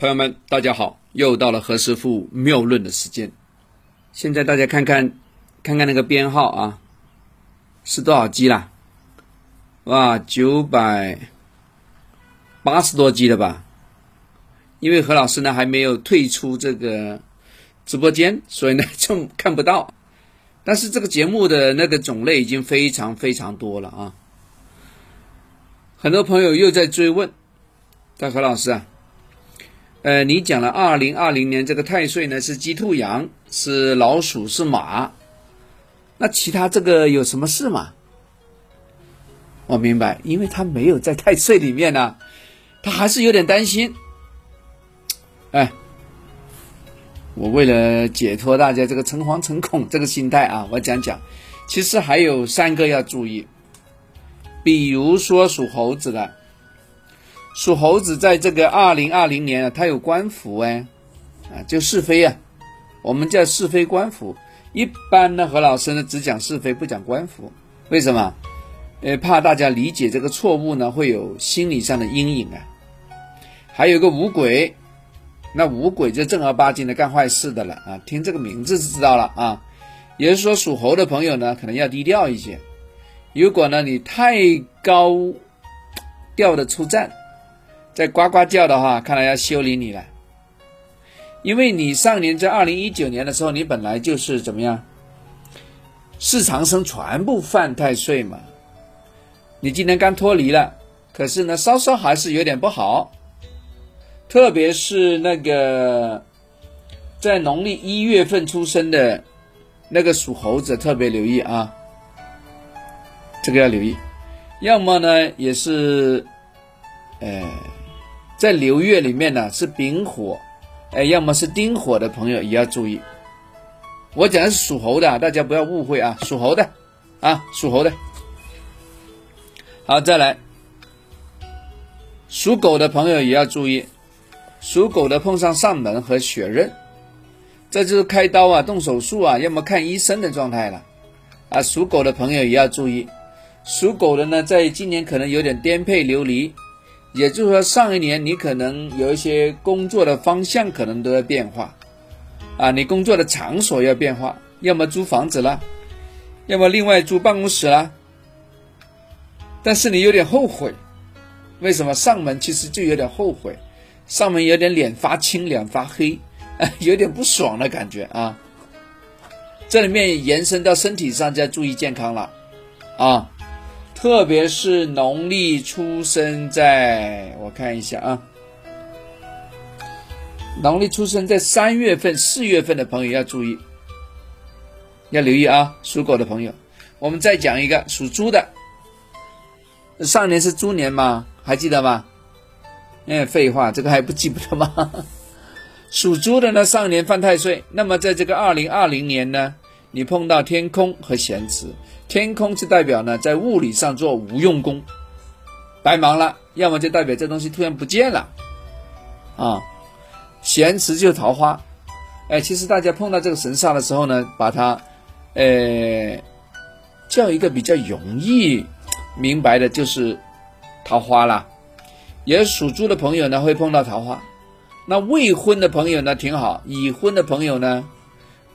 朋友们，大家好！又到了何师傅妙论的时间。现在大家看看，看看那个编号啊，是多少 G 啦？哇，九百八十多 G 的吧？因为何老师呢还没有退出这个直播间，所以呢就看不到。但是这个节目的那个种类已经非常非常多了啊！很多朋友又在追问，大何老师啊。呃，你讲了二零二零年这个太岁呢是鸡兔羊，是老鼠是马，那其他这个有什么事吗？我明白，因为他没有在太岁里面呢，他还是有点担心。哎，我为了解脱大家这个诚惶诚恐这个心态啊，我讲讲，其实还有三个要注意，比如说属猴子的。属猴子在这个二零二零年啊，它有官符哎，啊，就是非啊，我们叫是非官符。一般呢，何老师呢只讲是非，不讲官符。为什么？呃，怕大家理解这个错误呢，会有心理上的阴影啊。还有个五鬼，那五鬼就正儿八经的干坏事的了啊。听这个名字就知道了啊。也就是说，属猴的朋友呢，可能要低调一些。如果呢你太高调的出战。在呱呱叫的话，看来要修理你了，因为你上年在二零一九年的时候，你本来就是怎么样，四长生全部犯太岁嘛，你今年刚脱离了，可是呢，稍稍还是有点不好，特别是那个在农历一月份出生的那个属猴子，特别留意啊，这个要留意，要么呢也是，呃。在流月里面呢是丙火，哎，要么是丁火的朋友也要注意。我讲的是属猴的，大家不要误会啊，属猴的，啊，属猴的。好，再来，属狗的朋友也要注意，属狗的碰上上门和血刃，这就是开刀啊、动手术啊，要么看医生的状态了。啊，属狗的朋友也要注意，属狗的呢，在今年可能有点颠沛流离。也就是说，上一年你可能有一些工作的方向可能都要变化，啊，你工作的场所要变化，要么租房子了，要么另外租办公室了。但是你有点后悔，为什么上门其实就有点后悔，上门有点脸发青、脸发黑，有点不爽的感觉啊。这里面延伸到身体上就要注意健康了，啊。特别是农历出生在，我看一下啊，农历出生在三月份、四月份的朋友要注意，要留意啊。属狗的朋友，我们再讲一个属猪的，上年是猪年吗？还记得吗？哎，废话，这个还不记不得吗？属猪的呢，上年犯太岁，那么在这个二零二零年呢，你碰到天空和咸池。天空是代表呢，在物理上做无用功，白忙了；要么就代表这东西突然不见了，啊，咸池就桃花，哎，其实大家碰到这个神煞的时候呢，把它，呃，叫一个比较容易明白的，就是桃花啦。也属猪的朋友呢，会碰到桃花；那未婚的朋友呢，挺好；已婚的朋友呢，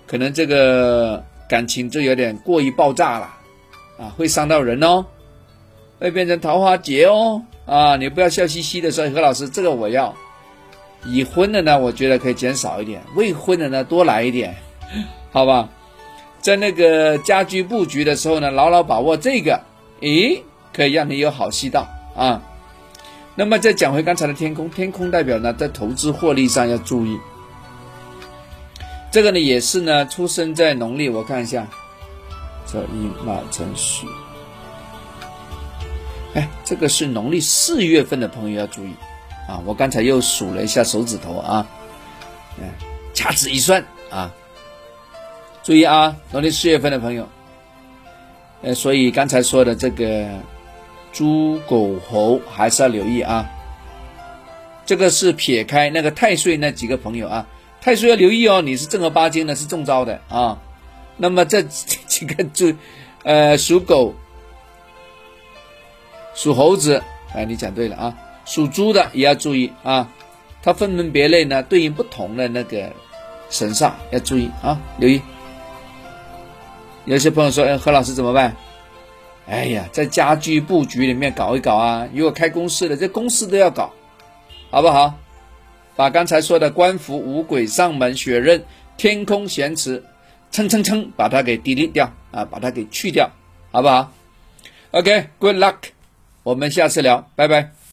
可能这个感情就有点过于爆炸了。啊，会伤到人哦，会变成桃花劫哦。啊，你不要笑嘻嘻的说何老师，这个我要。已婚的呢，我觉得可以减少一点；未婚的呢，多来一点，好吧？在那个家居布局的时候呢，牢牢把握这个，诶，可以让你有好戏到啊。那么再讲回刚才的天空，天空代表呢，在投资获利上要注意。这个呢，也是呢，出生在农历，我看一下。这一马辰戌，哎，这个是农历四月份的朋友要注意啊！我刚才又数了一下手指头啊，哎，掐指一算啊，注意啊，农历四月份的朋友，呃，所以刚才说的这个猪狗猴还是要留意啊。这个是撇开那个太岁那几个朋友啊，太岁要留意哦，你是正儿八经的，是中招的啊。那么这几个猪，呃，属狗、属猴子，哎，你讲对了啊，属猪的也要注意啊，它分门别类呢，对应不同的那个神煞，要注意啊，留意。有些朋友说：“哎，何老师怎么办？”哎呀，在家居布局里面搞一搞啊！如果开公司的，这公司都要搞，好不好？把刚才说的官服、五鬼、上门、血刃、天空咸池，蹭蹭蹭，把它给 delete 掉啊，把它给去掉，好不好？OK，good luck，我们下次聊，拜拜。